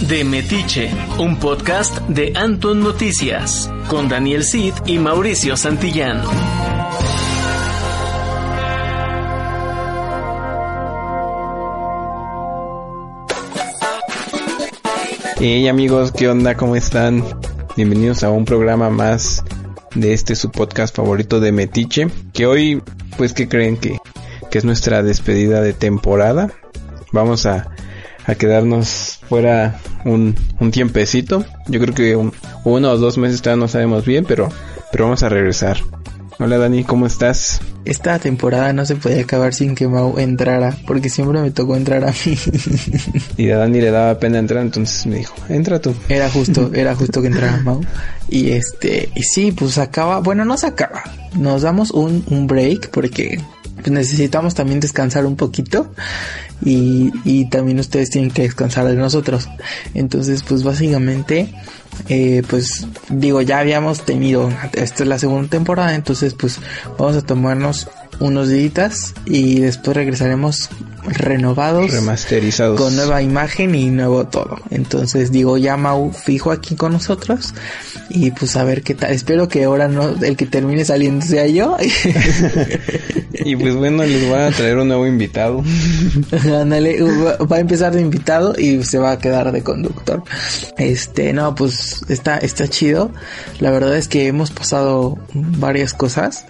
De Metiche, un podcast de Anton Noticias, con Daniel Cid y Mauricio Santillán. Hey amigos, ¿qué onda? ¿Cómo están? Bienvenidos a un programa más de este su podcast favorito de Metiche. Que hoy, pues, ¿qué creen que, que es nuestra despedida de temporada? Vamos a, a quedarnos fuera un, un tiempecito. Yo creo que uno o dos meses todavía no sabemos bien, pero, pero vamos a regresar. Hola Dani, ¿cómo estás? Esta temporada no se puede acabar sin que Mau entrara, porque siempre me tocó entrar a mí. y a Dani le daba pena entrar, entonces me dijo, entra tú. Era justo, era justo que entrara Mau. Y este, y sí, pues acaba, bueno, no se acaba. Nos damos un, un break porque necesitamos también descansar un poquito y, y también ustedes tienen que descansar de nosotros. Entonces, pues básicamente eh, pues digo, ya habíamos tenido, esta es la segunda temporada, entonces pues vamos a tomarnos unos días y después regresaremos renovados, remasterizados, con nueva imagen y nuevo todo. Entonces digo, ya Mau fijo aquí con nosotros y pues a ver qué tal. Espero que ahora no el que termine saliendo sea yo. y pues bueno, les voy a traer un nuevo invitado. va a empezar de invitado y se va a quedar de conductor. Este, no, pues está está chido. La verdad es que hemos pasado varias cosas.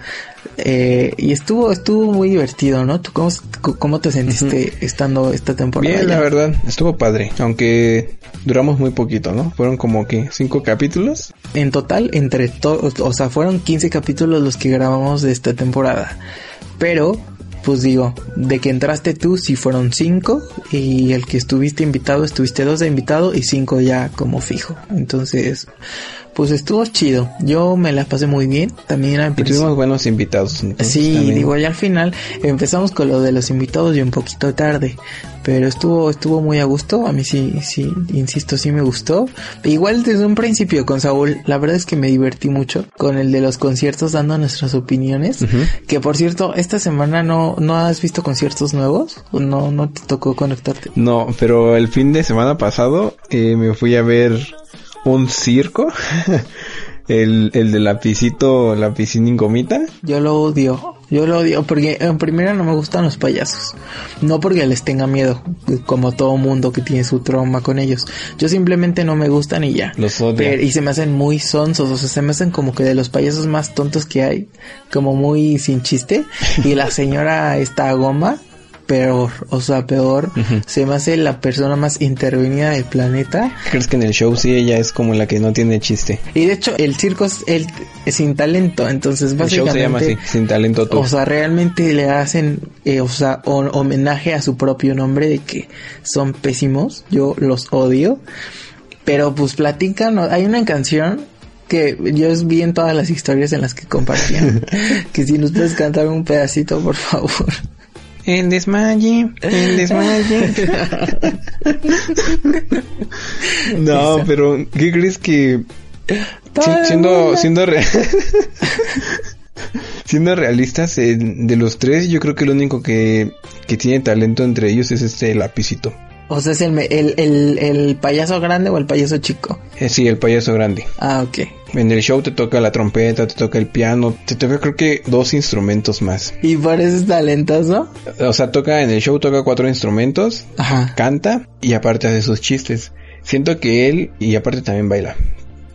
Eh, y estuvo estuvo muy divertido, ¿no? ¿Tú cómo, cómo te sentiste estando esta temporada? Bien, la verdad, estuvo padre, aunque duramos muy poquito, ¿no? Fueron como que cinco capítulos. En total, entre todos, o sea, fueron 15 capítulos los que grabamos de esta temporada. Pero, pues digo, de que entraste tú sí fueron cinco y el que estuviste invitado, estuviste dos de invitado y cinco ya como fijo. Entonces, pues estuvo chido. Yo me la pasé muy bien. También tuvimos buenos invitados. Sí, digo, ya al final empezamos con lo de los invitados y un poquito tarde. Pero estuvo, estuvo muy a gusto. A mí sí, sí, insisto, sí me gustó. Igual desde un principio con Saúl, la verdad es que me divertí mucho con el de los conciertos dando nuestras opiniones. Que por cierto, esta semana no, no has visto conciertos nuevos. ¿O no, no te tocó conectarte? No, pero el fin de semana pasado eh, me fui a ver un circo. el, el de lapicito, la piscina gomita. Yo lo odio. Yo lo odio porque en primera no me gustan los payasos. No porque les tenga miedo, como todo mundo que tiene su trauma con ellos. Yo simplemente no me gustan y ya. Los odio. y se me hacen muy sonsos, o sea, se me hacen como que de los payasos más tontos que hay. Como muy sin chiste. Y la señora esta goma peor, o sea, peor. Se me hace la persona más intervenida del planeta. ¿Crees que en el show sí ella es como la que no tiene chiste? Y de hecho, el circo es, el, sin talento, entonces básicamente... se llama así, sin talento tú. O sea, realmente le hacen, eh, o sea, homenaje a su propio nombre de que son pésimos. Yo los odio. Pero pues platican, hay una canción que yo vi en todas las historias en las que compartían. que si nos puedes cantar un pedacito, por favor. El desmaye, el desmaye. no, pero ¿qué crees que siendo siendo siendo realistas de los tres, yo creo que el único que que tiene talento entre ellos es este lapicito. O sea, es el, el, el, el payaso grande o el payaso chico. Eh, sí, el payaso grande. Ah, ok. En el show te toca la trompeta, te toca el piano, te toca creo que dos instrumentos más. ¿Y pareces talentoso? O sea, toca en el show toca cuatro instrumentos, Ajá. canta y aparte hace sus chistes. Siento que él, y aparte también baila,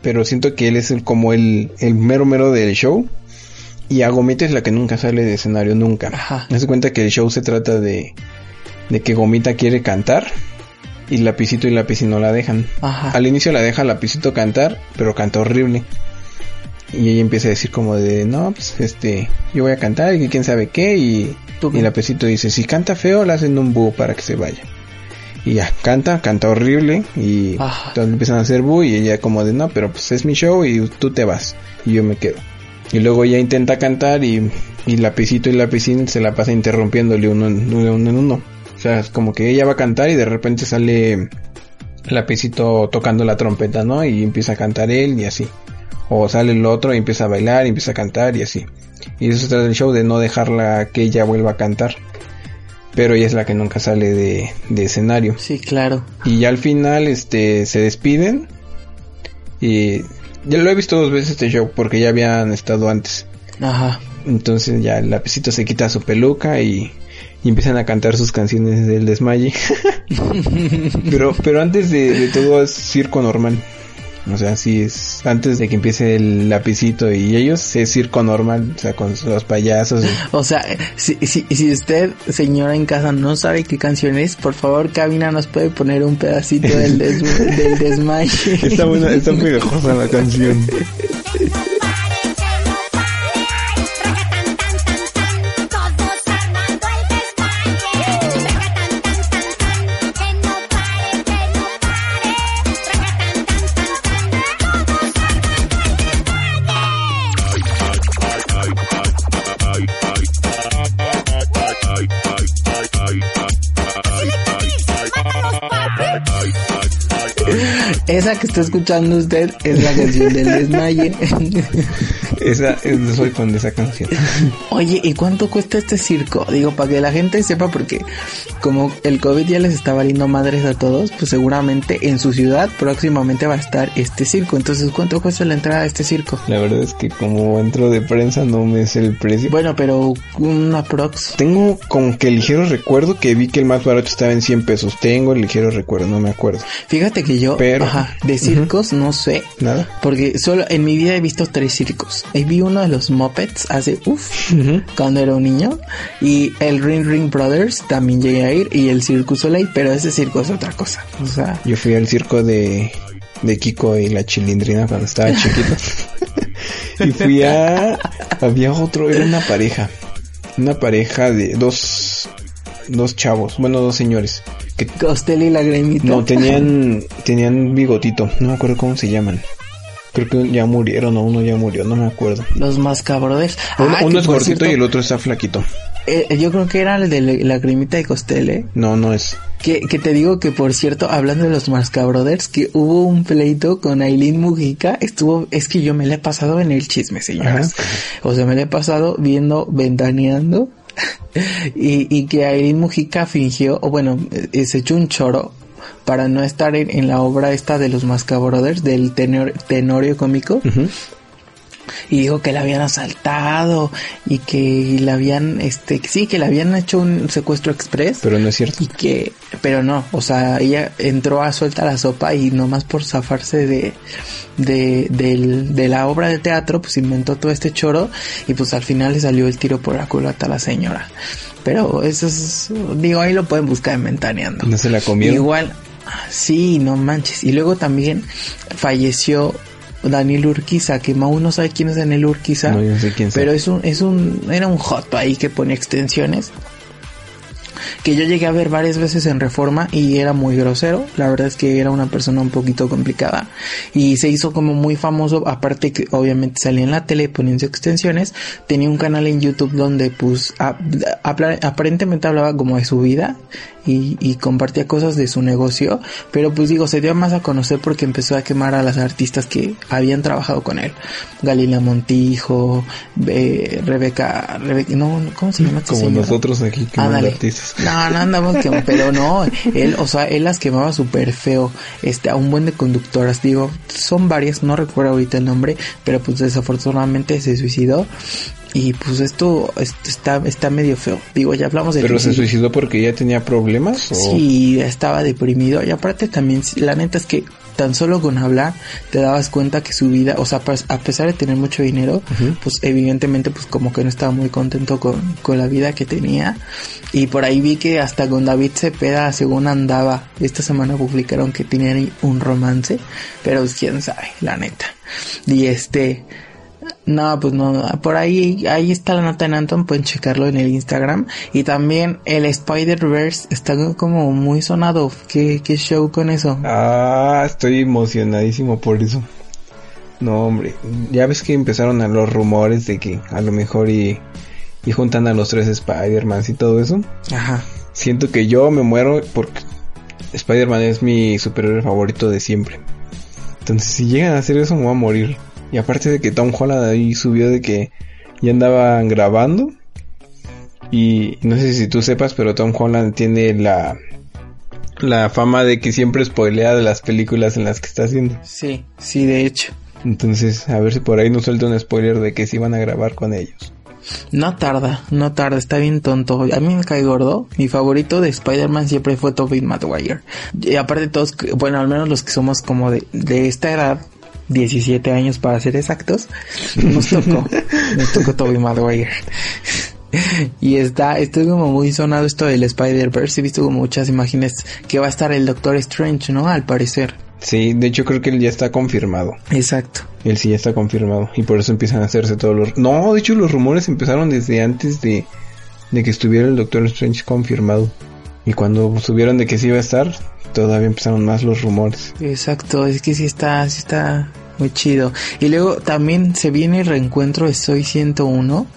pero siento que él es el, como el, el mero mero del show. Y Agomita es la que nunca sale de escenario, nunca. Ajá. Me das cuenta que el show se trata de, de que Gomita quiere cantar y Lapicito y Lapicito no la dejan. Ajá. Al inicio la deja Lapicito cantar, pero canta horrible. Y ella empieza a decir como de, no, pues este, yo voy a cantar y quién sabe qué. Y, y Lapicito dice, si canta feo, le hacen un búho para que se vaya. Y ya, canta, canta horrible. Y entonces empiezan a hacer búho y ella como de, no, pero pues es mi show y tú te vas. Y yo me quedo. Y luego ella intenta cantar y, y Lapicito y Lapicín se la pasa interrumpiéndole uno en uno. En uno. O sea, es como que ella va a cantar y de repente sale Lapicito tocando la trompeta, ¿no? Y empieza a cantar él y así. O sale el otro y empieza a bailar y empieza a cantar y así. Y eso trata del show de no dejarla que ella vuelva a cantar. pero ella es la que nunca sale de, de escenario. Sí, claro. Y ya al final, este, se despiden. Y ya lo he visto dos veces este show porque ya habían estado antes. Ajá. Entonces ya el lapicito se quita su peluca y, y empiezan a cantar sus canciones del desmaye. pero, pero antes de, de todo es circo normal. O sea, sí es antes de que empiece el lapicito y ellos es circo normal, o sea, con los payasos. y- O sea, si, si, si usted, señora en casa, no sabe qué canción es, por favor, Cabina nos puede poner un pedacito del, des del desmaye. Está buena, está pegajosa la canción. Esa que está escuchando usted es la canción del desmaye. Esa, es- soy fan de esa canción. Oye, ¿y cuánto cuesta este circo? Digo, para que la gente sepa, porque como el COVID ya les está valiendo madres a todos, pues seguramente en su ciudad próximamente va a estar este circo. Entonces, ¿cuánto cuesta la entrada a este circo? La verdad es que como entro de prensa no me sé el precio. Bueno, pero un aprox. Tengo como que ligero recuerdo que vi que el más barato estaba en 100 pesos. Tengo el ligero recuerdo, no me acuerdo. Fíjate que yo, Pero- ajá, de circos no sé. Nada. Porque solo en mi vida he visto tres circos. Y vi uno de los Muppets hace, uff, cuando era un niño. Y el Ring Ring Brothers también llegué a ir. Y el Circus Soleil, pero ese circo es otra cosa. O sea, Yo fui al circo de, de Kiko y la chilindrina cuando estaba chiquito. y fui a... Había otro, era una pareja. Una pareja de dos... Dos chavos, bueno, dos señores. Que Costello y la gremita. no tenían... Tenían bigotito. No me acuerdo cómo se llaman. Creo que ya murieron o uno ya murió, no me acuerdo. Los Mascabrothers. Uno, Ah, uno es gordito cierto, y el otro está flaquito. eh, yo creo que era el de la, cremita de Costele. No, no es. Que, que te digo que por cierto, hablando de los Mascabrothers, que hubo un pleito con Aileen Mujica, estuvo, es que yo me la he pasado en el chisme, señoras. O sea, me la he pasado viendo, ventaneando, y, y que Aileen Mujica fingió, o bueno, eh, se echó un choro para no estar en, en la obra esta de los Mascabrothers, del tenor, tenorio cómico. Y dijo que la habían asaltado y que la habían este sí que le habían hecho un secuestro express Pero no es cierto. y que pero no o sea ella entró a suelta la sopa y nomás por zafarse de de, del- de la obra de teatro pues inventó todo este choro y pues al final le salió el tiro por la culata a la señora pero eso es digo ahí lo pueden buscar en Ventaneando No se la comieron. Igual, sí, no manches. Y luego también falleció Daniel Urquiza, que Mau no sabe quién es Daniel Urquiza. No, yo sé quién. Pero es un, es un, era un joto ahí que pone extensiones. Que yo llegué a ver varias veces en Reforma y era muy grosero. La verdad es que era una persona un poquito complicada. Y se hizo como muy famoso. Aparte que obviamente salía en la tele poniendo extensiones. Tenía un canal en YouTube donde pues a- aparentemente hablaba como de su vida. Y, y compartía cosas de su negocio. Pero pues digo, se dio más a conocer porque empezó a quemar a las artistas que habían trabajado con él. Galila Montijo, eh, Rebeca, Rebeca, no, ¿cómo se llama? Como señora? nosotros aquí Ándale. artistas. No, no andamos que, pero no, él, o sea, él las quemaba súper feo, este, a un buen de conductoras, digo, son varias, no recuerdo ahorita el nombre, pero pues desafortunadamente se suicidó y pues esto, esto está, está medio feo, digo, ya hablamos de Pero se suicidó porque ya tenía problemas o Sí, estaba deprimido y aparte también, la neta es que tan solo con hablar te dabas cuenta que su vida, o sea, a pesar de tener mucho dinero, pues evidentemente pues como que no estaba muy contento con, con la vida que tenía y por ahí vi que hasta con David Cepeda según andaba, esta semana publicaron que tenían un romance, pero pues, quién sabe, la neta. Y este, no, pues no, por ahí, ahí está la nota en Anton, pueden checarlo en el Instagram. Y también el Spider-Verse está como muy sonado. ¿Qué, qué show con eso? Ah, estoy emocionadísimo por eso. No, hombre, ya ves que empezaron a los rumores de que a lo mejor y, y juntan a los tres Spider-Man y todo eso. Ajá. Siento que yo me muero porque Spider-Man es mi superhéroe favorito de siempre. Entonces, si llegan a hacer eso, me voy a morir. Y aparte de que Tom Holland ahí subió de que ya andaban grabando. Y no sé si tú sepas, pero Tom Holland tiene la, la fama de que siempre spoilea de las películas en las que está haciendo. Sí, sí, de hecho. Entonces, a ver si por ahí nos suelta un spoiler de que sí van a grabar con ellos. No tarda, no tarda, está bien tonto. A mí me cae gordo. Mi favorito de Spider-Man siempre fue Tobey Maguire. Y aparte todos, bueno, al menos los que somos como de, de esta edad, 17 años para ser exactos, nos tocó, nos tocó Tobey Maguire. Y está, estoy como muy sonado esto del Spider-Verse. He visto como muchas imágenes que va a estar el Doctor Strange, ¿no? Al parecer. Sí, de hecho creo que él ya está confirmado. Exacto. Él sí ya está confirmado. Y por eso empiezan a hacerse todos los... No, de hecho los rumores empezaron desde antes de, de que estuviera el Doctor Strange confirmado. Y cuando subieron de que sí iba a estar, todavía empezaron más los rumores. Exacto, es que sí está, sí está muy chido. Y luego también se viene el reencuentro de Soy 101.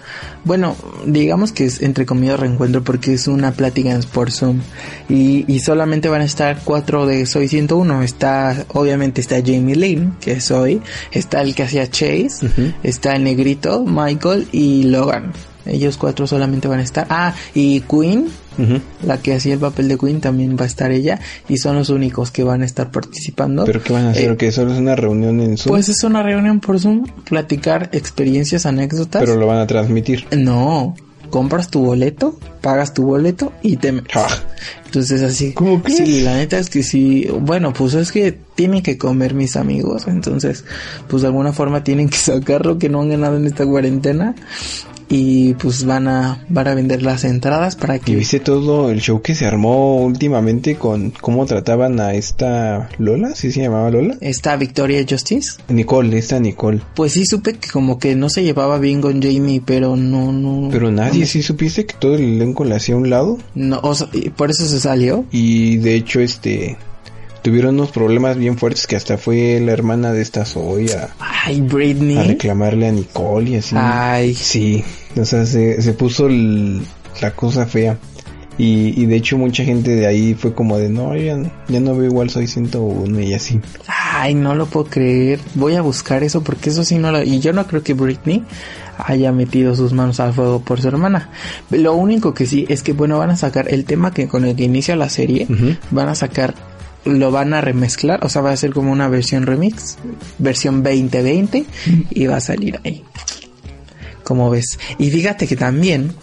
Bueno, digamos que es entre comillas reencuentro porque es una plática por Zoom. Y, y solamente van a estar cuatro de Soy 101. Está, obviamente está Jamie Lynn, que es Soy. Está el que hacía Chase. Está el negrito, Michael y Logan. Ellos cuatro solamente van a estar. Ah, y Queen, La que hacía el papel de Queen, también va a estar ella. Y son los únicos que van a estar participando. ¿Pero qué van a hacer? Eh, ¿Que solo es una reunión en Zoom? Pues es una reunión por Zoom, platicar experiencias, anécdotas. Pero lo van a transmitir. No, compras tu boleto, pagas tu boleto y te metes. Ah. Entonces así. ¿Cómo crees? Sí, la neta es que sí. Bueno, pues es que tienen que comer mis amigos. Entonces, pues de alguna forma tienen que sacar lo que no han ganado en esta cuarentena. Y pues van a, van a vender las entradas para ¿Y que... viste todo el show que se armó últimamente con cómo trataban a esta Lola? ¿Sí se llamaba Lola? Está Victoria Justice. Nicole, esta Nicole. Pues sí supe que como que no se llevaba bien con Jamie, pero no, no. Pero nadie, no, ¿sí supiste que todo el elenco le hacía a un lado? No, o sea, y por eso se salió. Y de hecho, este... Tuvieron unos problemas bien fuertes que hasta fue la hermana de esta Zoe a, Ay, Britney. a reclamarle a Nicole y así. Ay, Sí, o sea, se, se puso el- la cosa fea. Y, y de hecho mucha gente de ahí fue como de, no, ya, ya no veo igual, soy 101 y así. ay, no lo puedo creer. Voy a buscar eso porque eso sí no lo... Y yo no creo que Britney haya metido sus manos al fuego por su hermana. Lo único que sí es que, bueno, van a sacar el tema que con el que inicia la serie, van a sacar, lo van a remezclar, o sea, va a ser como una versión remix, versión 2020, y va a salir ahí. Como ves. Y fíjate que también,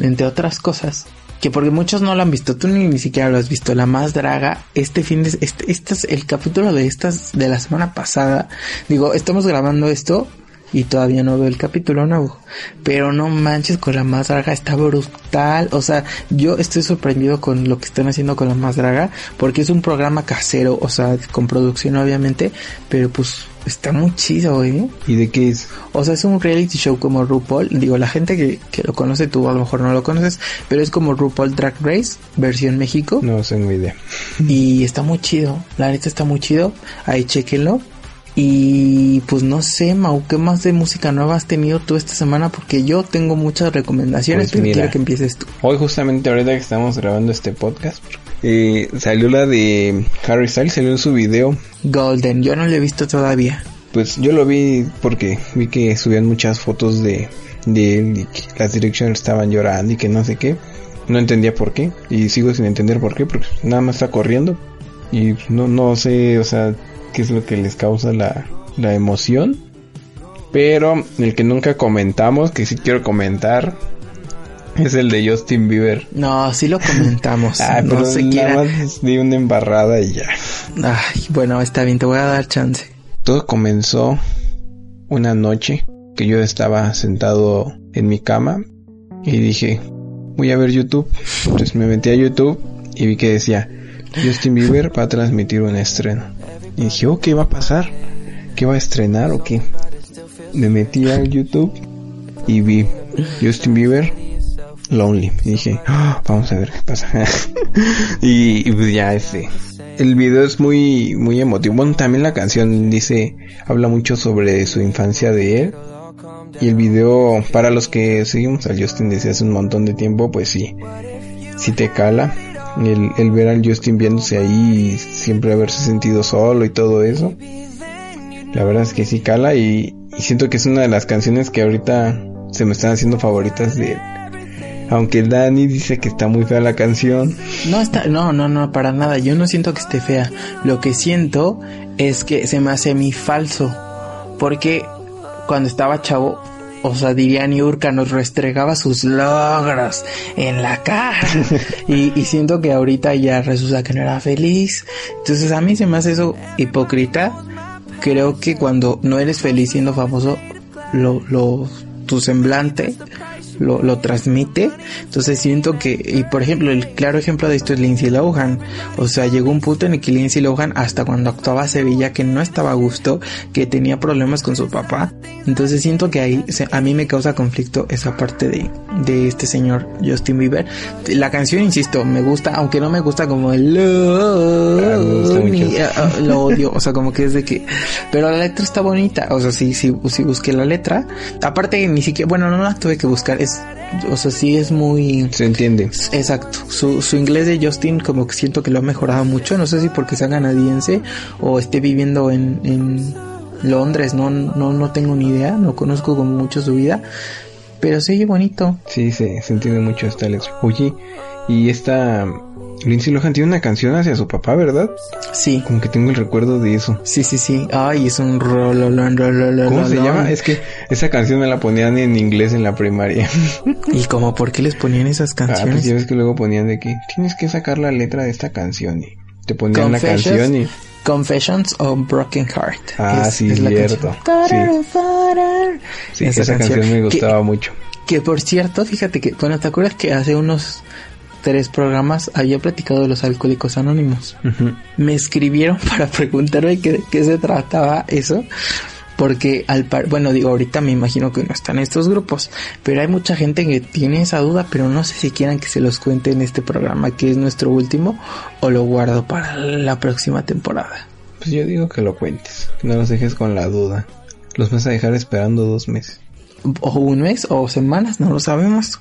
entre otras cosas, que porque muchos no lo han visto, tú ni, ni siquiera lo has visto, la más draga, este fin de, este, este es el capítulo de estas, de la semana pasada, digo, estamos grabando esto y todavía no veo el capítulo nuevo, pero no manches con la más draga, está brutal, o sea, yo estoy sorprendido con lo que están haciendo con la más draga, porque es un programa casero, o sea, con producción obviamente, pero pues está muy chido, eh. ¿Y de qué es? O sea, es un reality show como RuPaul. Digo, la gente que, que lo conoce, tú a lo mejor no lo conoces, pero es como RuPaul Drag Race, versión México. No tengo idea. Y está muy chido. La neta está muy chido. Ahí chequenlo. Y pues no sé, Mau, ¿qué más de música nueva has tenido tú esta semana? Porque yo tengo muchas recomendaciones, Pues pero mira. quiero que empieces tú. Hoy justamente ahorita que estamos grabando este podcast, eh, salió la de Harry Styles, salió en su video. Golden, yo no lo he visto todavía. Pues yo lo vi porque vi que subían muchas fotos de, de él y que las Directioners estaban llorando y que no sé qué. No entendía por qué y sigo sin entender por qué porque nada más está corriendo y no, no sé, o sea, qué es lo que les causa la, la emoción. Pero el que nunca comentamos, que sí quiero comentar, es el de Justin Bieber. No, sí lo comentamos. Ah, no pero se nada más di una embarrada y ya. Ay, bueno, está bien, te voy a dar chance. Todo comenzó una noche que yo estaba sentado en mi cama y dije, voy a ver YouTube. Entonces me metí a YouTube y vi que decía, Justin Bieber va a transmitir un estreno. Y dije, oh, ¿qué va a pasar? ¿Qué va a estrenar o qué? Me metí a YouTube y vi Justin Bieber Lonely. Y dije, "Ah, vamos a ver qué pasa. y, pues ya este. El video es muy, muy emotivo. Bueno, también la canción dice, habla mucho sobre su infancia de él. Y el video, para los que seguimos a Justin desde hace un montón de tiempo, pues sí, sí te cala. El, el ver al Justin viéndose ahí y siempre haberse sentido solo y todo eso. La verdad es que sí cala y, siento que es una de las canciones que ahorita se me están haciendo favoritas de él. Aunque Dani dice que está muy fea la canción. No está, no, no, no, para nada. Yo no siento que esté fea. Lo que siento es que se me hace mí falso. Porque cuando estaba chavo, o sea, diría Niurka, nos restregaba sus logros en la cara. y, y siento que ahorita ya resulta que no era feliz. Entonces a mí se me hace eso hipócrita. Creo que cuando no eres feliz siendo famoso, lo, lo, tu semblante lo, lo transmite. Entonces siento que, y por ejemplo, el claro ejemplo de esto es Lindsay Lohan. O sea, llegó un punto en el que Lindsay Lohan, hasta cuando actuaba se veía que no estaba a gusto, que tenía problemas con su papá. Entonces siento que ahí a mí me causa conflicto esa parte de, de este señor Justin Bieber. La canción, insisto, me gusta, aunque no me gusta como el Ah, lo odio, o sea, como que es de que, pero la letra está bonita, o sea, sí, sí, sí busqué la letra, aparte ni siquiera, bueno, no la tuve que buscar, es, o sea, sí es muy, Se entiende. exacto, su, su inglés de Justin como que siento que lo ha mejorado mucho, no sé si porque sea canadiense o esté viviendo en, en Londres, no, no, no tengo ni idea, no conozco como mucho su vida, pero se oye bonito, Sí, se, se entiende mucho esta letra. Oye, y esta Lindsay Lohan tiene una canción hacia su papá, ¿verdad? sí. Como que tengo el recuerdo de eso. Sí, sí, sí. Ay, es un rololón, rololón. ¿Cómo se llama? Es que esa canción me la ponían en inglés en la primaria. ¿Y como por qué les ponían esas Ah, pues canciones? ya ves que luego ponían de que tienes que sacar la letra de esta canción y te ponían la canción y Confessions of Broken Heart. Ah, Es- sí, es cierto. canción. Tarar, sí, esa, canción, me gustaba mucho. Que por cierto, fíjate que, bueno, ¿te acuerdas que hace unos tres programas había platicado de los alcohólicos anónimos? Me escribieron para preguntarme qué, qué se trataba eso. Porque al par, bueno, digo, ahorita me imagino que no están estos grupos, pero hay mucha gente que tiene esa duda, pero no sé si quieran que se los cuente en este programa, que es nuestro último, o lo guardo para la próxima temporada. Pues yo digo que lo cuentes, que no los dejes con la duda. Los vas a dejar esperando dos meses. o un mes o semanas, no lo sabemos.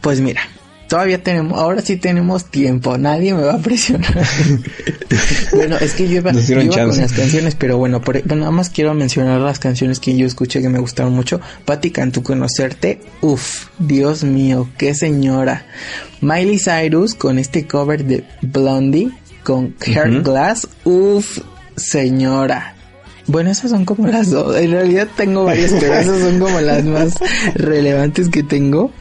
Pues mira, todavía tenemos, ahora sí tenemos tiempo, nadie me va a presionar. bueno, es que yo iba, yo iba con las canciones, pero bueno, por, bueno, nada más quiero mencionar las canciones que yo escuché que me gustaron mucho. Patti Cantú Conocerte, uff, Dios mío, qué señora. Miley Cyrus con este cover de Blondie con Heart Glass, uff, señora. Bueno, esas son como las dos. En realidad tengo varias, pero esas son como las más relevantes que tengo.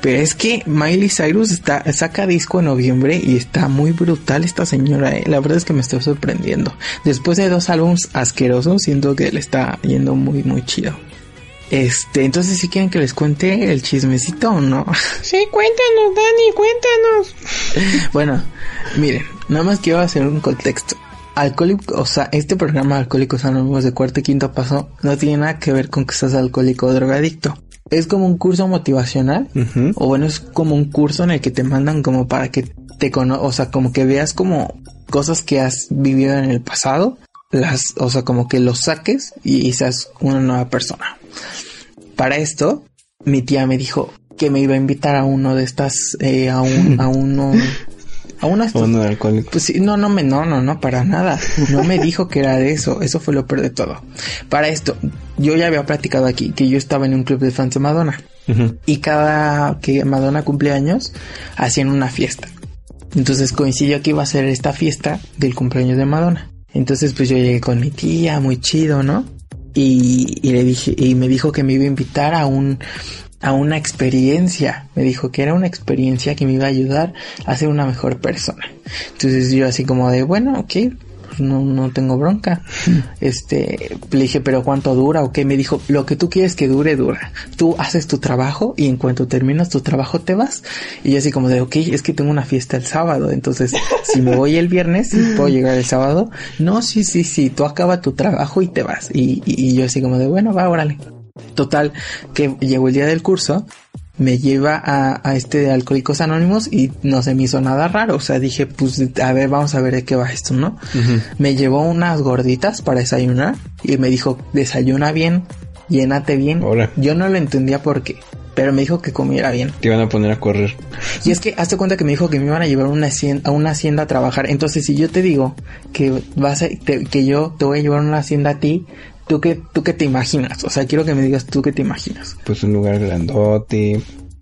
Pero es que Miley Cyrus está, saca disco en noviembre y está muy brutal esta señora. eh. La verdad es que me estoy sorprendiendo. Después de dos álbumes asquerosos, siento que le está yendo muy, muy chido. Este, entonces si quieren que les cuente el chismecito o no. Sí, cuéntanos, Dani, cuéntanos. Bueno, miren, nada más quiero hacer un contexto. Alcohólico, o sea, este programa Alcohólicos Anónimos de cuarto y quinto paso no tiene nada que ver con que seas alcohólico o drogadicto. Es como un curso motivacional, o bueno, es como un curso en el que te mandan como para que te cono, o sea, como que veas como cosas que has vivido en el pasado, las, o sea, como que los saques y, y seas una nueva persona. Para esto, mi tía me dijo que me iba a invitar a uno de estas, eh, a un, a uno, a una alcohólico. pues sí, no, no me, no, no, no, para nada. No me dijo que era de eso. Eso fue lo peor de todo. Para esto, yo ya había platicado aquí que yo estaba en un club de fans de Madonna. Y cada que Madonna cumple años, hacían una fiesta. Entonces coincidió que iba a ser esta fiesta del cumpleaños de Madonna. Entonces pues yo llegué con mi tía, muy chido, ¿no? Y, y le dije, y me dijo que me iba a invitar a un, a una experiencia. Me dijo que era una experiencia que me iba a ayudar a ser una mejor persona. Entonces yo así como de, bueno, ok, pues no, no tengo bronca. Este, le dije, pero ¿cuánto dura? O qué me dijo, lo que tú quieres que dure, dura. Tú haces tu trabajo y en cuanto terminas tu trabajo te vas. Y yo así como de, ok, es que tengo una fiesta el sábado. Entonces, si me voy el viernes, ¿sí ¿puedo llegar el sábado? No, sí, sí, sí, tú acaba tu trabajo y te vas. Y, y, y yo así como de, bueno, va, órale. Total, que llegó el día del curso, me lleva a, a este de Alcohólicos Anónimos y no se me hizo nada raro. O sea, dije, pues, a ver, vamos a ver de qué va esto, ¿no? Me llevó unas gorditas para desayunar y me dijo, desayuna bien, llénate bien. Ahora. Yo no lo entendía por qué, pero me dijo que comiera bien. Te iban a poner a correr. Y es que hazte cuenta que me dijo que me iban a llevar a una hacienda, a una hacienda a trabajar. Entonces, si yo te digo que vas a, te- que yo te voy a llevar a una hacienda a ti, ¿tú qué, tú qué te imaginas? O sea, quiero que me digas tú qué te imaginas. Pues un lugar grandote,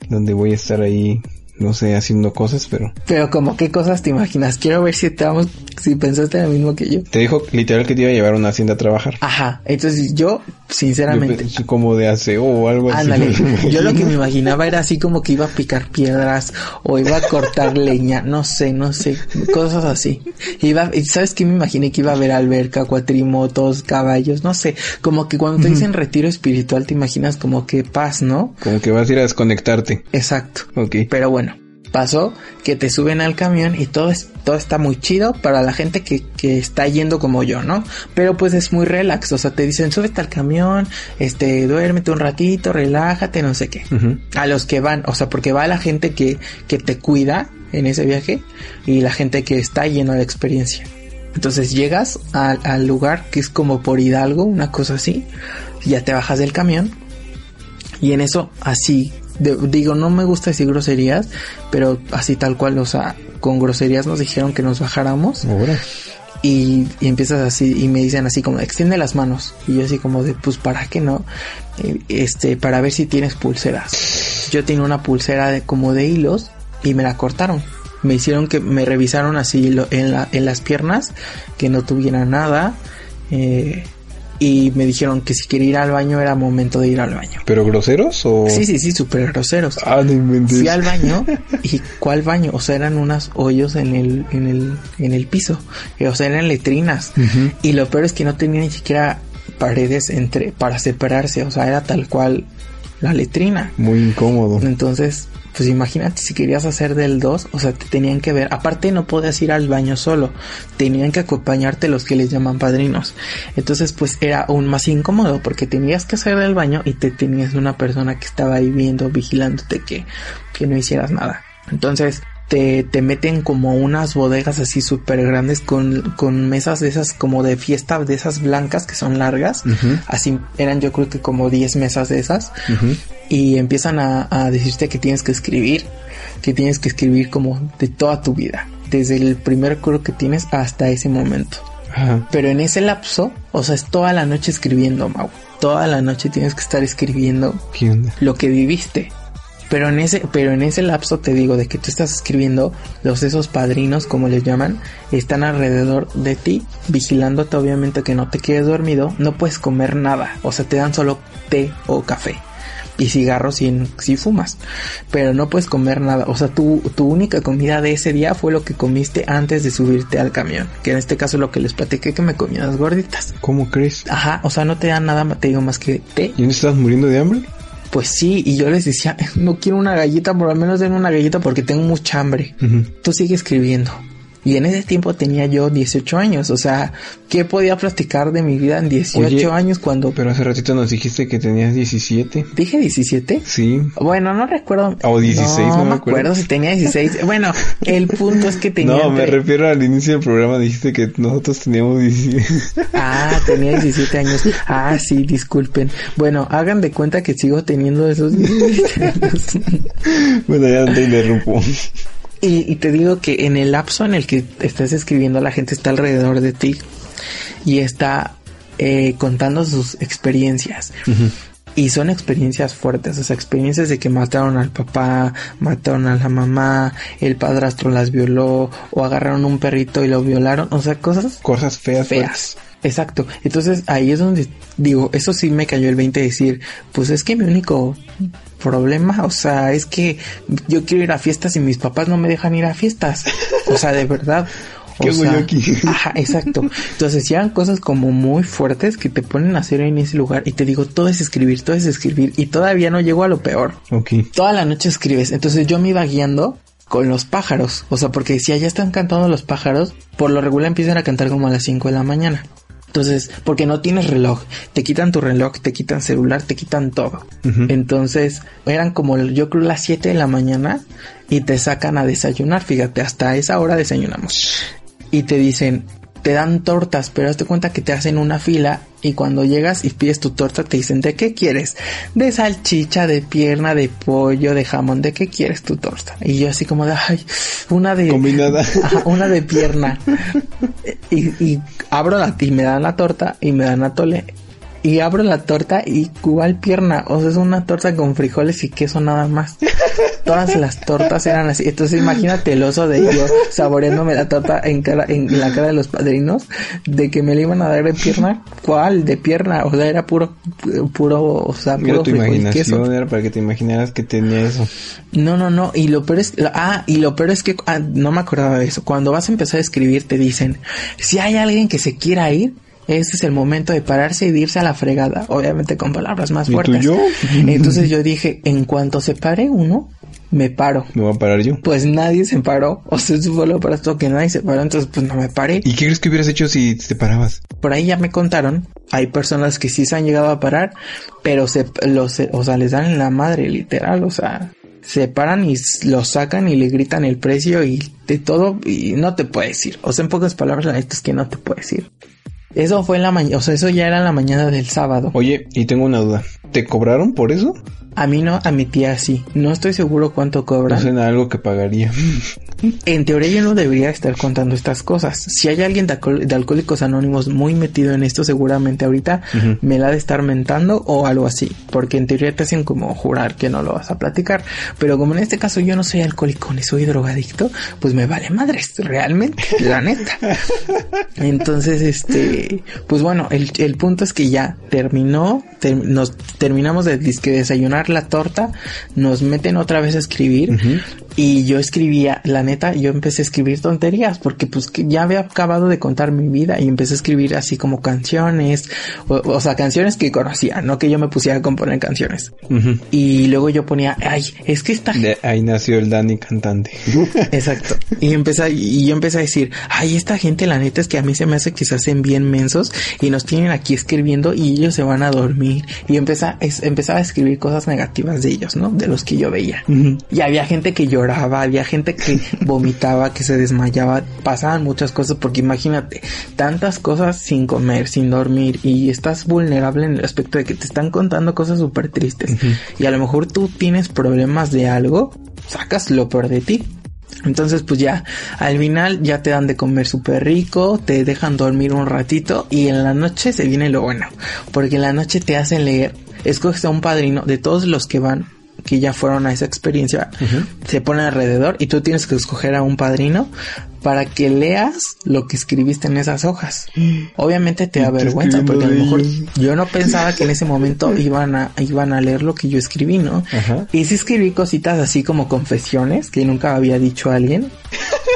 donde voy a estar ahí no sé, haciendo cosas, pero Pero como qué cosas te imaginas. Quiero ver si te vamos, si pensaste lo mismo que yo. te dijo literal que te iba a llevar a una hacienda a trabajar. Ajá. Entonces yo, sinceramente, Yo como de aseo o algo así. Ándale, yo lo que me imaginaba era así como que iba a picar piedras o iba a cortar leña, no sé, no sé, cosas así. Iba, ¿sabes qué me imaginé? Que iba a haber alberca, cuatrimotos, caballos, no sé, como que cuando te dicen retiro espiritual te imaginas como que paz, ¿no? Como que vas a ir a desconectarte. Exacto. Ok. Pero bueno, pasó que te suben al camión y todo es, todo está muy chido para la gente que, que está yendo como yo, ¿no? Pero pues es muy relax, o sea, te dicen, súbete al camión, este, duérmete un ratito, relájate, no sé qué. A los que van, o sea, porque va la gente que, que te cuida en ese viaje y la gente que está lleno de experiencia. Entonces llegas al, al lugar que es como por Hidalgo, una cosa así, ya te bajas del camión y en eso, así, de- digo, no me gusta decir groserías, pero así tal cual, o sea, con groserías nos dijeron que nos bajáramos Ahora. y, y empiezas así y me dicen así como, extiende las manos. Y yo así como de, pues, ¿para qué no? Este, para ver si tienes pulseras. Yo tenía una pulsera de como de hilos y me la cortaron. Me hicieron que me revisaron así lo- en, la, en las piernas, que no tuviera nada. eh, y me dijeron que si quería ir al baño era momento de ir al baño. ¿Pero groseros o...? Sí, sí, sí, súper groseros. Ah, no inventes. Fui al baño y ¿cuál baño? O sea, eran unos hoyos en el, en el, en el piso. Eh, O sea, eran letrinas. Y lo peor es que no tenía ni siquiera paredes entre, para separarse. O sea, era tal cual la letrina. Muy incómodo. Entonces, pues imagínate si querías hacer del 2, o sea, te tenían que ver. Aparte no podías ir al baño solo, tenían que acompañarte los que les llaman padrinos. Entonces, pues era aún más incómodo porque tenías que hacer del baño y te tenías una persona que estaba ahí viendo, vigilándote que, que no hicieras nada. Entonces, te, te meten como unas bodegas así súper grandes con, con mesas de esas como de fiesta, de esas blancas que son largas. Así eran yo creo que como 10 mesas de esas y empiezan a, a decirte que tienes que escribir, que tienes que escribir como de toda tu vida, desde el primer coro que tienes hasta ese momento. Ajá. Pero en ese lapso, o sea, es toda la noche escribiendo, Mau. Toda la noche tienes que estar escribiendo lo que viviste. Pero en ese, pero en ese lapso te digo de que tú estás escribiendo, los esos padrinos, como les llaman, están alrededor de ti, vigilándote obviamente que no te quedes dormido, no puedes comer nada, o sea, te dan solo té o café. Y cigarros si, si fumas. Pero no puedes comer nada. O sea, tu, tu única comida de ese día fue lo que comiste antes de subirte al camión. Que en este caso lo que les platiqué que me comí unas gorditas. ¿Cómo crees? Ajá, o sea, no te dan nada, te digo más que té ¿Y no estás muriendo de hambre? Pues sí, y yo les decía, no quiero una galleta, por lo menos denme una galleta porque tengo mucha hambre. Tú sigue escribiendo. Y en ese tiempo tenía yo 18 años, o sea, ¿qué podía platicar de mi vida en 18 Oye, años cuando Pero hace ratito nos dijiste que tenías 17. dije 17? Sí. Bueno, no recuerdo. O 16, no no me acuerdo. acuerdo si tenía 16. Bueno, el punto es que tenía No, me refiero al inicio del programa. Dijiste que nosotros teníamos 17. Ah, tenía 17 años. Ah, sí, disculpen. Bueno, hagan de cuenta que sigo teniendo esos 17 años. bueno, ya no te interrumpo. Y, y te digo que en el lapso en el que estás escribiendo, la gente está alrededor de ti y está eh, contando sus experiencias. Y son experiencias fuertes, o sea, experiencias de que mataron al papá, mataron a la mamá, el padrastro las violó, o agarraron un perrito y lo violaron, o sea, cosas Cosas feas. feas. Exacto. Entonces ahí es donde digo, eso sí me cayó el 20 decir, pues es que mi único problema, o sea, es que yo quiero ir a fiestas y mis papás no me dejan ir a fiestas. O sea, de verdad. O ¿Qué sea, yo aquí? Ajá, exacto. Entonces llegan cosas como muy fuertes que te ponen a hacer en ese lugar y te digo, todo es escribir, todo es escribir y todavía no llego a lo peor Ok. toda la noche escribes. Entonces yo me iba guiando con los pájaros. O sea, porque si allá están cantando los pájaros, por lo regular empiezan a cantar como a las 5 de la mañana. Entonces, porque no tienes reloj, te quitan tu reloj, te quitan celular, te quitan todo. Entonces, eran como yo creo las 7 de la mañana y te sacan a desayunar. Fíjate, hasta esa hora desayunamos. Y te dicen, te dan tortas, pero hazte cuenta que te hacen una fila y cuando llegas y pides tu torta te dicen, ¿de qué quieres? De salchicha, de pierna, de pollo, de jamón, ¿de qué quieres tu torta? Y yo así como de, ay, una de... Combinada. Ajá, una de pierna. y, y abro la, y me dan la torta y me dan atole. Y abro la torta y igual pierna. O sea, es una torta con frijoles y queso nada más. todas las tortas eran así. Entonces imagínate el oso de yo saboreándome la torta en cara, en la cara de los padrinos, de que me le iban a dar de pierna. ¿Cuál? De pierna. O sea, era puro, puro, o sea, puro tu frijol y queso. imaginación, era para que te imaginaras que tenía eso. No, no, no. Y lo peor es, ah, y lo peor es que, ah, no me acordaba de eso. Cuando vas a empezar a escribir te dicen, si hay alguien que se quiera ir, ese es el momento de pararse y de irse a la fregada. Obviamente con palabras más ¿Y tú fuertes. yo? Entonces yo dije, en cuanto se pare uno, me paro. Me voy a parar yo. Pues nadie se paró. O sea, eso fue lo para esto que nadie se paró. Entonces, pues no me paré. ¿Y qué crees que hubieras hecho si te parabas? Por ahí ya me contaron. Hay personas que sí se han llegado a parar, pero se, los, o sea, les dan en la madre, literal. O sea, se paran y lo sacan y le gritan el precio y de todo y no te puede decir. O sea, en pocas palabras, la neta es que no te puede decir. Eso fue en la mañana, o sea, eso ya era en la mañana del sábado. Oye, y tengo una duda. ¿Te cobraron por eso? A mí no, a mi tía sí. No estoy seguro cuánto No cobran. suena algo que pagaría. En teoría yo no debería estar contando estas cosas. Si hay alguien de, Alcohólicos Anónimos muy metido en esto, seguramente ahorita me la ha de estar mentando o algo así. Porque en teoría te hacen como jurar que no lo vas a platicar. Pero como en este caso yo no soy alcohólico ni soy drogadicto, pues me vale madres, realmente, la neta. Entonces, este, pues bueno, el, el punto es que ya terminó, ter- nos terminamos de disque desayunar la torta, nos meten otra vez a escribir y yo escribía, la neta, yo empecé a escribir tonterías porque pues que ya había acabado de contar mi vida y empecé a escribir así como canciones, o, o sea, canciones que conocía, no que yo me pusiera a componer canciones. Ujú. Y luego yo ponía, ay, es que esta De ahí nació el Dani cantante. Exacto. Y empecé, y yo empecé a decir, ay, esta gente la neta es que a mí se me hace que se hacen bien mensos y nos tienen aquí escribiendo y ellos se van a dormir. Y empecé, es- empezaba a escribir cosas negativas de ellos, ¿no? De los que yo veía. Y había gente que lloraba, había gente que vomitaba, que se desmayaba, pasaban muchas cosas porque imagínate, tantas cosas sin comer, sin dormir y estás vulnerable en el aspecto de que te están contando cosas súper tristes. Y a lo mejor tú tienes problemas de algo, sacas lo peor de ti. Entonces pues ya, al final ya te dan de comer súper rico, te dejan dormir un ratito y en la noche se viene lo bueno, porque en la noche te hacen leer, escoges a un padrino de todos los que van que ya fueron a esa experiencia, se ponen alrededor y tú tienes que escoger a un padrino para que leas lo que escribiste en esas hojas. Obviamente te da vergüenza porque a lo mejor yo no pensaba que en ese momento iban a iban a leer lo que yo escribí, ¿no? Y sí escribí cositas así como confesiones que nunca había dicho a alguien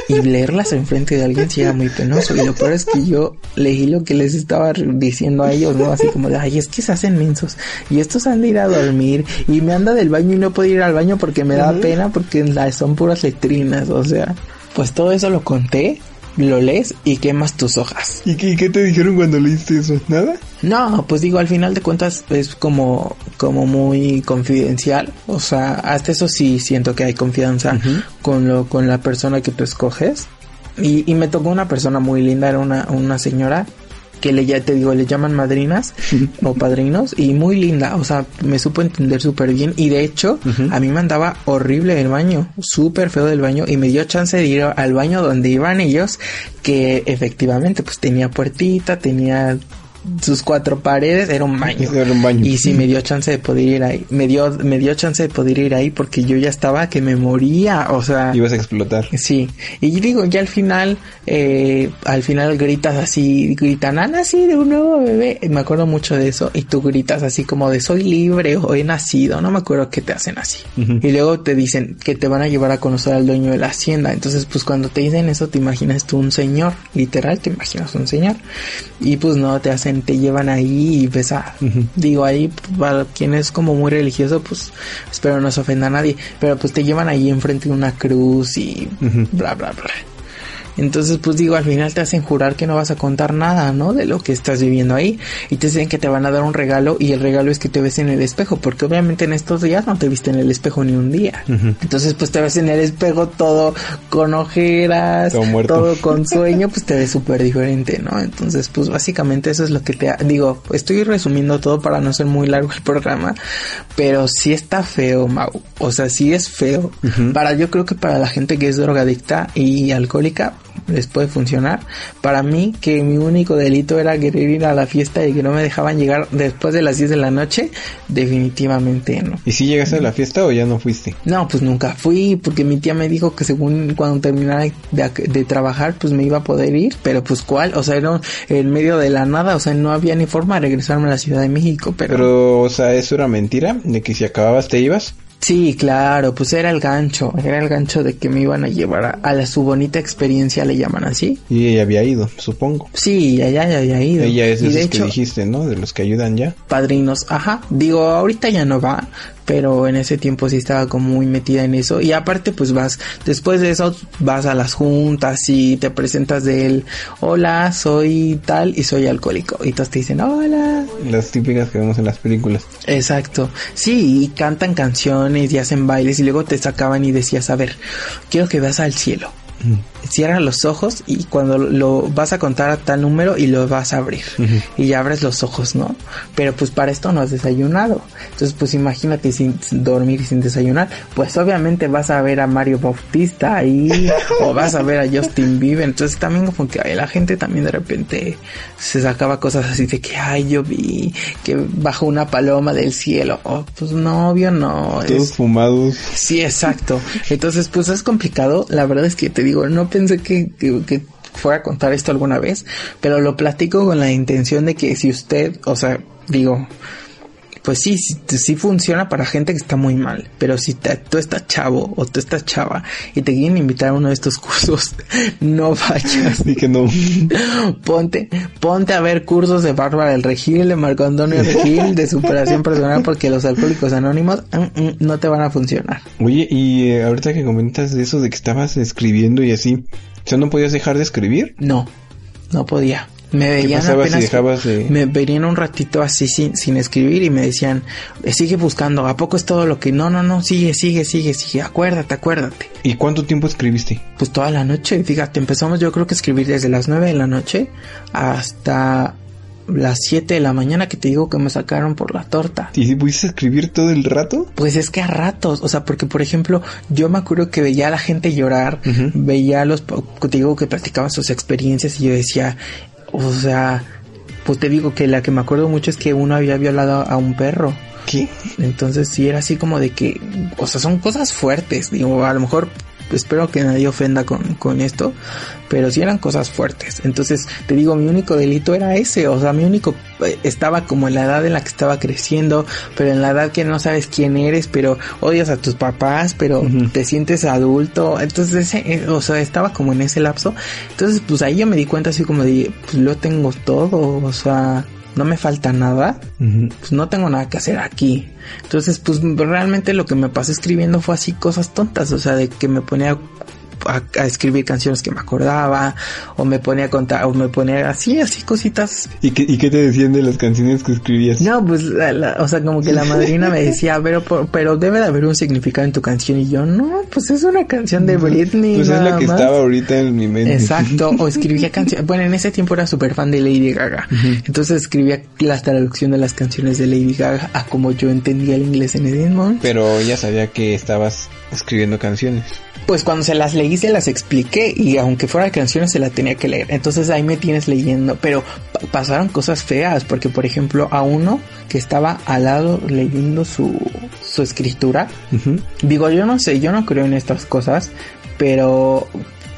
y leerlas enfrente de alguien sí era muy penoso y lo peor es que yo leí lo que les estaba diciendo a ellos, ¿no? Así como de, ay, es que se hacen mensos y estos han de ir a dormir y me anda del baño y no puedo ir al baño porque me da pena porque son puras letrinas, o sea, pues todo eso lo conté, lo lees y quemas tus hojas. ¿Y qué, qué te dijeron cuando leíste eso? ¿Nada? No, pues digo, al final de cuentas es como, como muy confidencial. O sea, hasta eso sí siento que hay confianza con lo, con la persona que tú escoges. Y, y me tocó una persona muy linda, era una, una señora que le ya te digo, le llaman madrinas o padrinos y muy linda, o sea, me supo entender súper bien y de hecho a mí me andaba horrible el baño, súper feo del baño y me dio chance de ir al baño donde iban ellos que efectivamente pues tenía puertita, tenía sus cuatro paredes, era un baño. Era un baño. Y sí me dio chance de poder ir ahí, me dio, me dio chance de poder ir ahí porque yo ya estaba que me moría, o sea. Ibas a explotar. Sí, y digo, ya al final, eh, al final gritas así, gritan, han nacido un nuevo bebé, me acuerdo mucho de eso, y tú gritas así como de soy libre o he nacido, no me acuerdo qué te hacen así. Y luego te dicen que te van a llevar a conocer al dueño de la hacienda, entonces pues cuando te dicen eso te imaginas tú un señor, literal te imaginas un señor, y pues no, te hacen, te llevan ahí y a, digo ahí, para quien es como muy religioso, pues espero no se ofenda a nadie, pero pues te llevan ahí enfrente de una cruz y bla bla bla. Entonces, pues digo, al final te hacen jurar que no vas a contar nada, ¿no? De lo que estás viviendo ahí. Y te dicen que te van a dar un regalo y el regalo es que te ves en el espejo, porque obviamente en estos días no te viste en el espejo ni un día. Entonces, pues te ves en el espejo todo con ojeras, Todo todo con sueño, pues te ves súper diferente, ¿no? Entonces, pues básicamente eso es lo que te... ha- Digo, estoy resumiendo todo para no ser muy largo el programa, pero sí está feo, Mau. O sea, sí es feo. Para yo creo que para la gente que es drogadicta y alcohólica, les puede funcionar. Para mí, que mi único delito era querer ir a la fiesta y que no me dejaban llegar después de las 10 de la noche, definitivamente no. ¿Y si llegaste a la fiesta o ya no fuiste? No, pues nunca fui, porque mi tía me dijo que según cuando terminara de, de trabajar, pues me iba a poder ir, pero pues cuál, o sea, era en medio de la nada, o sea, no había ni forma de regresarme a la Ciudad de México, pero... Pero, o sea, ¿eso era mentira? ¿De que si acababas te ibas? Sí, claro, pues era el gancho, era el gancho de que me iban a llevar a, a la su bonita experiencia, le llaman así. Y ella había ido, supongo. Sí, allá ya había ido. Ella es de esos que dijiste, ¿no? De los que ayudan ya. padrinos, ajá. Digo, ahorita ya no va, pero en ese tiempo sí estaba como muy metida en eso. Y aparte, pues vas, después de eso, vas a las juntas y te presentas de él, hola, soy tal y soy alcohólico. Y todos te dicen, hola. Las típicas que vemos en las películas. Exacto. Sí, y cantan canciones y hacen bailes y luego te sacaban y decías, a ver, quiero que veas al cielo. Cierra los ojos y cuando lo vas a contar a tal número y lo vas a abrir. Y ya abres los ojos, ¿no? Pero pues para esto no has desayunado. Entonces pues imagínate sin dormir y sin desayunar. Pues obviamente vas a ver a Mario Bautista ahí o vas a ver a Justin Bieber. Entonces también como que ay, la gente también de repente se sacaba cosas así de que, ay, yo vi que bajó una paloma del cielo. Oh, pues no, obvio no. Todos Es, fumados. Sí, exacto. Entonces, pues es complicado. La verdad es que te digo, no pensé que, que, que fuera a contar esto alguna vez, pero lo platico con la intención de que si usted, o sea, digo, pues sí, sí, sí funciona para gente que está muy mal, pero si te- tú estás chavo o tú estás chava y te quieren invitar a uno de estos cursos, no vayas. Así que no. Ponte, ponte a ver cursos de Bárbara del Regil, de Marco Antonio Regil, de superación personal, porque los alcohólicos anónimos mm, mm, no te van a funcionar. Oye, y eh, ahorita que comentas de eso de que estabas escribiendo y así, o sea, ¿no podías dejar de escribir? No, no podía. Me ¿Qué veían pasaba si apenas. dejabas de...? Me verían un ratito así sin, sin escribir y me decían, "Eh, sigue buscando, ¿a poco es todo lo que? No, no, no, sigue, sigue, sigue, sigue, acuérdate, acuérdate. ¿Y cuánto tiempo escribiste? Pues toda la noche, fíjate, empezamos yo creo que escribir desde las 9 de la noche hasta las 7 de la mañana que te digo que me sacaron por la torta. ¿Y si pudiste escribir todo el rato? Pues es que a ratos, o sea, porque por ejemplo, yo me acuerdo que veía a la gente llorar, veía a los, te digo que platicaban sus experiencias y yo decía, o sea, pues te digo que la que me acuerdo mucho es que uno había violado a un perro. ¿Qué? Entonces sí era así como de que, o sea, son cosas fuertes, digo, a lo mejor espero que nadie ofenda con, con esto, pero sí eran cosas fuertes. Entonces, te digo, mi único delito era ese, o sea, mi único eh, estaba como en la edad en la que estaba creciendo, pero en la edad que no sabes quién eres, pero odias a tus papás, pero te sientes adulto. Entonces, eh, o sea, estaba como en ese lapso. Entonces, pues ahí yo me di cuenta así como de, pues lo tengo todo, o sea, no me falta nada pues no tengo nada que hacer aquí. Entonces, pues realmente lo que me pasé escribiendo fue así cosas tontas, o sea, de que me ponía a, a escribir canciones que me acordaba, o me ponía a contar, o me ponía así, así cositas. ¿Y qué, ¿Y qué te decían de las canciones que escribías? No, pues, la- la- o sea, como que la madrina me decía, pero, pero debe de haber un significado en tu canción, y yo, no, pues es una canción de Britney. Pues es nada la que más". estaba ahorita en mi mente. Exacto, o escribía canciones. Bueno, en ese tiempo era súper fan de Lady Gaga. Entonces escribía la traducción de las canciones de Lady Gaga a como yo entendía el inglés en momento. Pero ella sabía que estabas escribiendo canciones. Pues cuando se las leí se las expliqué y aunque fuera canciones se la tenía que leer. Entonces ahí me tienes leyendo, pero pa- pasaron cosas feas porque por ejemplo a uno que estaba al lado leyendo su, su escritura. Digo, yo no sé, yo no creo en estas cosas, pero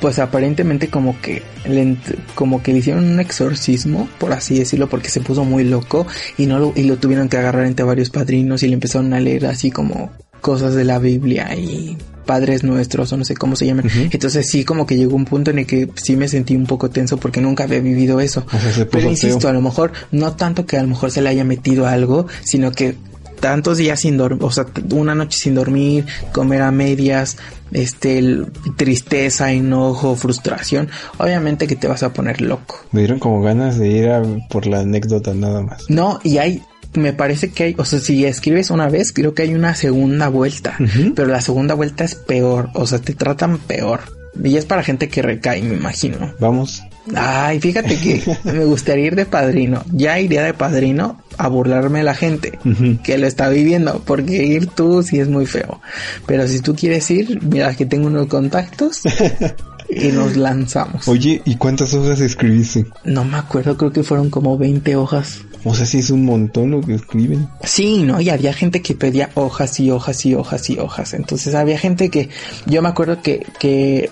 pues aparentemente como que le, como que le hicieron un exorcismo, por así decirlo, porque se puso muy loco y no lo, y lo tuvieron que agarrar entre varios padrinos y le empezaron a leer así como cosas de la Biblia y padres nuestros o no sé cómo se llaman. Entonces sí como que llegó un punto en el que sí me sentí un poco tenso porque nunca había vivido eso. O sea, Pero insisto, feo. a lo mejor no tanto que a lo mejor se le haya metido algo, sino que tantos días sin dormir, o sea, una noche sin dormir, comer a medias, este, el- tristeza, enojo, frustración, obviamente que te vas a poner loco. Me dieron como ganas de ir a por la anécdota nada más. No, y hay, me parece que hay, o sea, si escribes una vez, creo que hay una segunda vuelta, pero la segunda vuelta es peor, o sea, te tratan peor. Y es para gente que recae, me imagino. Vamos. Ay, fíjate que me gustaría ir de padrino. Ya iría de padrino a burlarme de la gente que lo está viviendo, porque ir tú sí es muy feo. Pero si tú quieres ir, mira que tengo unos contactos y nos lanzamos. Oye, ¿y cuántas hojas escribiste? No me acuerdo, creo que fueron como 20 hojas. O sea, sí es un montón lo que escriben. Sí, ¿no? Y había gente que pedía hojas y hojas y hojas y hojas. Entonces había gente que, yo me acuerdo que, que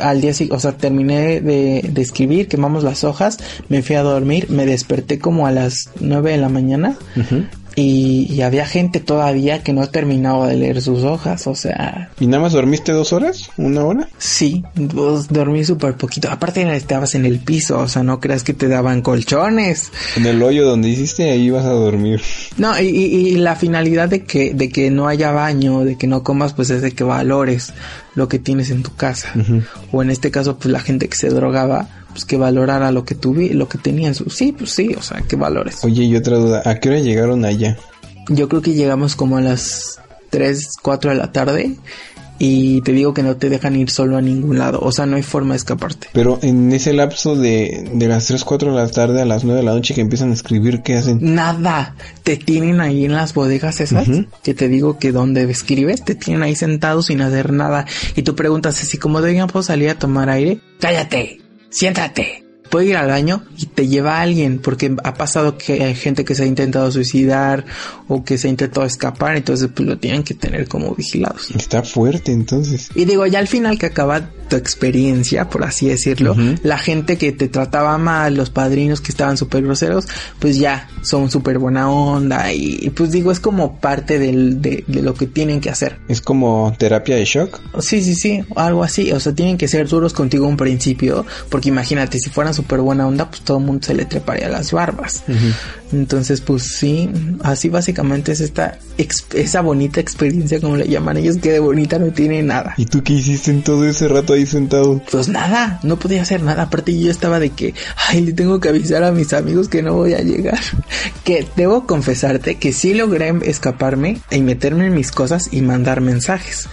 al día siguiente, o sea, terminé de, de escribir, quemamos las hojas, me fui a dormir, me desperté como a las 9 de la mañana y, y había gente todavía que no terminaba de leer sus hojas, o sea, ¿Y nada más dormiste dos horas? ¿Una hora? sí, vos dormí súper poquito. Aparte estabas en el piso, o sea, no creas que te daban colchones. En el hoyo donde hiciste, ahí vas a dormir. No, y, y- y la finalidad de que, de que no haya baño, de que no comas, pues es de que valores lo que tienes en tu casa. O en este caso, pues la gente que se drogaba, pues que valorara lo que tuvi, lo que tenía en su... Sí, pues sí, o sea, que valores. Oye, y otra duda, ¿a qué hora llegaron allá? Yo creo que llegamos como a las 3, 4 de la tarde y te digo que no te dejan ir solo a ningún lado, o sea, no hay forma de escaparte. Pero en ese lapso de, de las 3, 4 de la tarde a las 9 de la noche que empiezan a escribir, ¿qué hacen? Nada, te tienen ahí en las bodegas esas, que te digo que donde escribes, te tienen ahí sentados sin hacer nada. Y tú preguntas así como oigan, ¿puedo salir a tomar aire? Cállate, 现在得 Puede ir al baño y te lleva a alguien, porque ha pasado que hay gente que se ha intentado suicidar o que se ha intentado escapar, entonces pues lo tienen que tener como vigilados. Está fuerte entonces. Y digo, ya al final que acaba tu experiencia, por así decirlo, la gente que te trataba mal, los padrinos que estaban súper groseros, pues ya son súper buena onda y, y, pues digo, es como parte del, de, de lo que tienen que hacer. Es como terapia de shock. Sí, sí, sí, algo así, o sea, tienen que ser duros contigo un principio, porque imagínate, si fueran súper buena onda, pues todo el mundo se le treparía las barbas. Entonces, pues sí, así básicamente es esta, esa bonita experiencia, como le llaman ellos, que de bonita no tiene nada. ¿Y tú qué hiciste en todo ese rato ahí sentado? Pues nada, no podía hacer nada. Aparte yo estaba de que, ay, le tengo que avisar a mis amigos que no voy a llegar. Que debo confesarte que sí logré escaparme y meterme en mis cosas y mandar mensajes.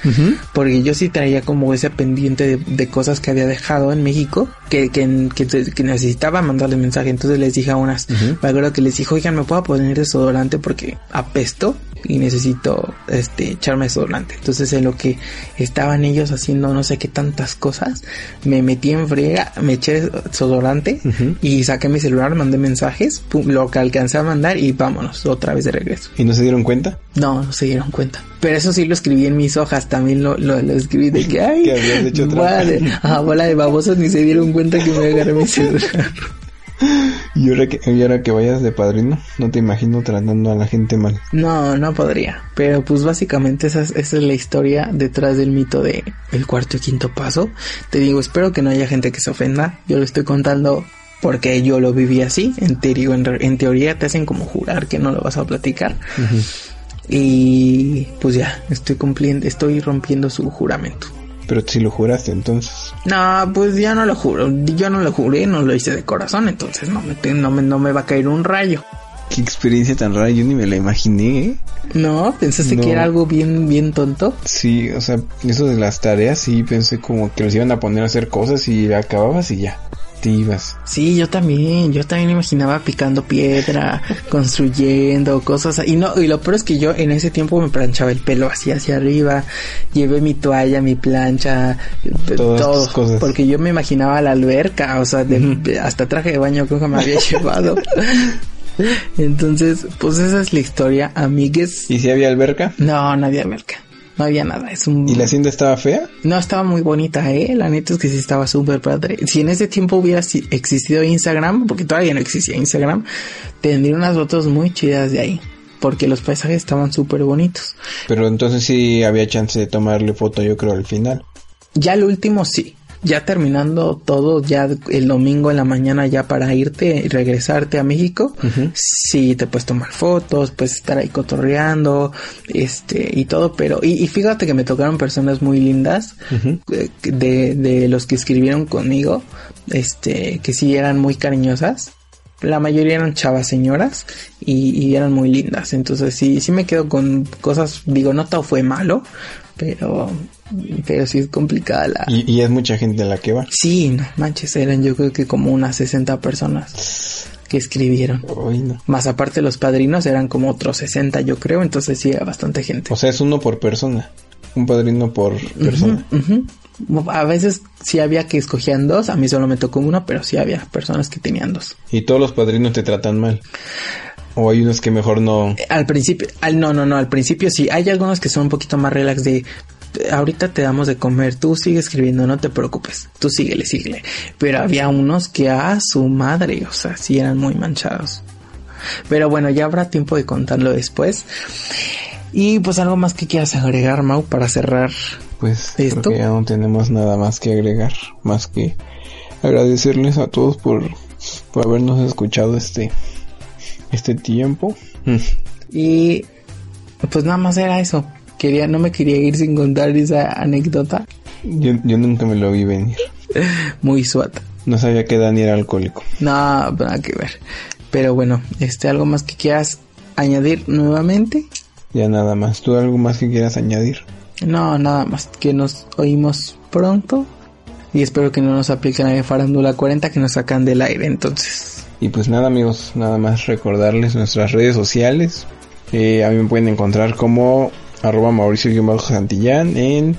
Porque yo sí traía como ese pendiente de, de cosas que había dejado en México que, que, que, que necesitaba mandarles mensaje. Entonces les dije a unas, me acuerdo que les dije, oigan, ¿me puedo poner desodorante? Porque apesto y necesito este echarme desodorante. Entonces en lo que estaban ellos haciendo no sé qué tantas cosas, me metí en friega, me eché desodorante y saqué mi celular, mandé mensajes, pum, lo que alcancé a mandar y vámonos otra vez de regreso. ¿Y no se dieron cuenta? No, no se dieron cuenta. Pero eso sí lo escribí en mis hojas, también lo, lo, lo escribí de que, ay, Que hecho bola de, trampa. ah, bola de babosos ni se dieron cuenta que me agarré mi celular. Y ahora que, y ahora que vayas de padrino, no te imagino tratando a la gente mal. No, no podría. Pero pues básicamente esa es, esa es la historia detrás del mito de el cuarto y quinto paso. Te digo, espero que no haya gente que se ofenda. Yo lo estoy contando porque yo lo viví así. En, teoría, en, re- en teoría te hacen como jurar que no lo vas a platicar. Y pues ya, estoy cumpliendo, estoy rompiendo su juramento. Pero si lo juraste entonces. No, pues ya no lo juro. Yo no lo juré, no lo hice de corazón. Entonces no me, no me, no me va a caer un rayo. Qué experiencia tan rara, yo ni me la imaginé, ¿eh? No, pensaste No. que era algo bien, bien tonto. Sí, o sea, eso de las tareas, sí pensé como que los iban a poner a hacer cosas y acababas y ya, Sí, yo también, yo también imaginaba picando piedra, construyendo cosas, y no, y lo peor es que yo en ese tiempo me planchaba el pelo así hacia arriba, llevé mi toalla, mi plancha, Todas todo, cosas. porque yo me imaginaba la alberca, o sea, de- hasta traje de baño que me había llevado. Entonces, pues esa es la historia, amigues. ¿Y si había alberca? No, no había alberca. No había nada, es un... ¿Y la hacienda estaba fea? No, estaba muy bonita, eh. La neta es que sí estaba súper padre. Si en ese tiempo hubiera existido Instagram, porque todavía no existía Instagram, tendría unas fotos muy chidas de ahí. Porque los paisajes estaban súper bonitos. Pero entonces sí había chance de tomarle foto, yo creo, al final. Ya el último sí. Ya terminando todo, ya el domingo en la mañana ya para irte y regresarte a México, sí te puedes tomar fotos, puedes estar ahí cotorreando, este, y todo, pero, y, y fíjate que me tocaron personas muy lindas, eh, de, de los que escribieron conmigo, este, que sí eran muy cariñosas. La mayoría eran chavas señoras y, y eran muy lindas. Entonces sí, sí me quedo con cosas, digo, no todo fue malo, pero, pero sí es complicada la... Y, y es mucha gente la que va. Sí, no manches, eran yo creo que como unas 60 personas que escribieron. No. Más aparte los padrinos eran como otros 60 yo creo, entonces sí era bastante gente. O sea, es uno por persona. Un padrino por persona. Ujú. A veces sí había que escogían dos, a mí solo me tocó uno, pero sí había personas que tenían dos. Y todos los padrinos te tratan mal. O hay unos que mejor no. Al principio, al, no, no, no, al principio sí. Hay algunos que son un poquito más relax de ahorita te damos de comer, tú sigue escribiendo, no te preocupes, tú síguele, síguele. Pero había unos que a su madre, o sea, sí eran muy manchados. Pero bueno, ya habrá tiempo de contarlo después. Y pues algo más que quieras agregar, Mau, para cerrar. Pues ¿Esto? creo que ya no tenemos nada más que agregar, más que agradecerles a todos por, por habernos escuchado este este tiempo. Y pues nada más era eso. Quería, no me quería ir sin contar esa anécdota. Yo, yo nunca me lo vi venir. Muy suata. No sabía que Dani era alcohólico. No, nada que ver. Pero bueno, este, algo más que quieras añadir nuevamente. Ya nada más. ¿Tú algo más que quieras añadir? No, nada más. Que nos oímos pronto. Y espero que no nos apliquen a Farándula 40 que nos sacan del aire entonces. Y pues nada amigos, nada más recordarles nuestras redes sociales. Eh, a mí me pueden encontrar como arroba Mauricio-Santillán en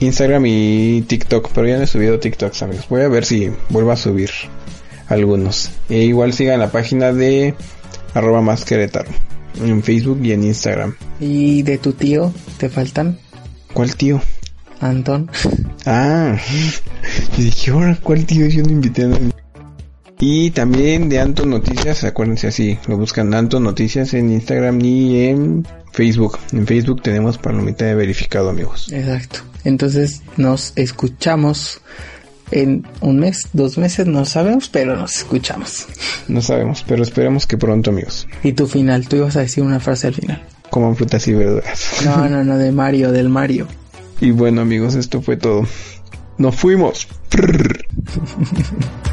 Instagram y TikTok, pero ya no he subido TikToks amigos. Voy a ver si vuelvo a subir algunos. E igual sigan la página de arroba más Querétaro en Facebook y en Instagram. Y de tu tío, ¿te faltan? ¿Cuál tío? Antón. Ah, yo dije, ahora, ¿cuál tío? Yo no invité a nadie. Y también de Anton Noticias, acuérdense así, lo buscan Anton Noticias en Instagram y en Facebook. En Facebook tenemos palomita de verificado, amigos. Exacto. Entonces nos escuchamos en un mes, dos meses, no sabemos, pero nos escuchamos. No sabemos, pero esperemos que pronto, amigos. Y tu final, tú ibas a decir una frase al final. Coman frutas y verduras. No, no, no, de Mario, del Mario. y bueno, amigos, esto fue todo. Nos fuimos.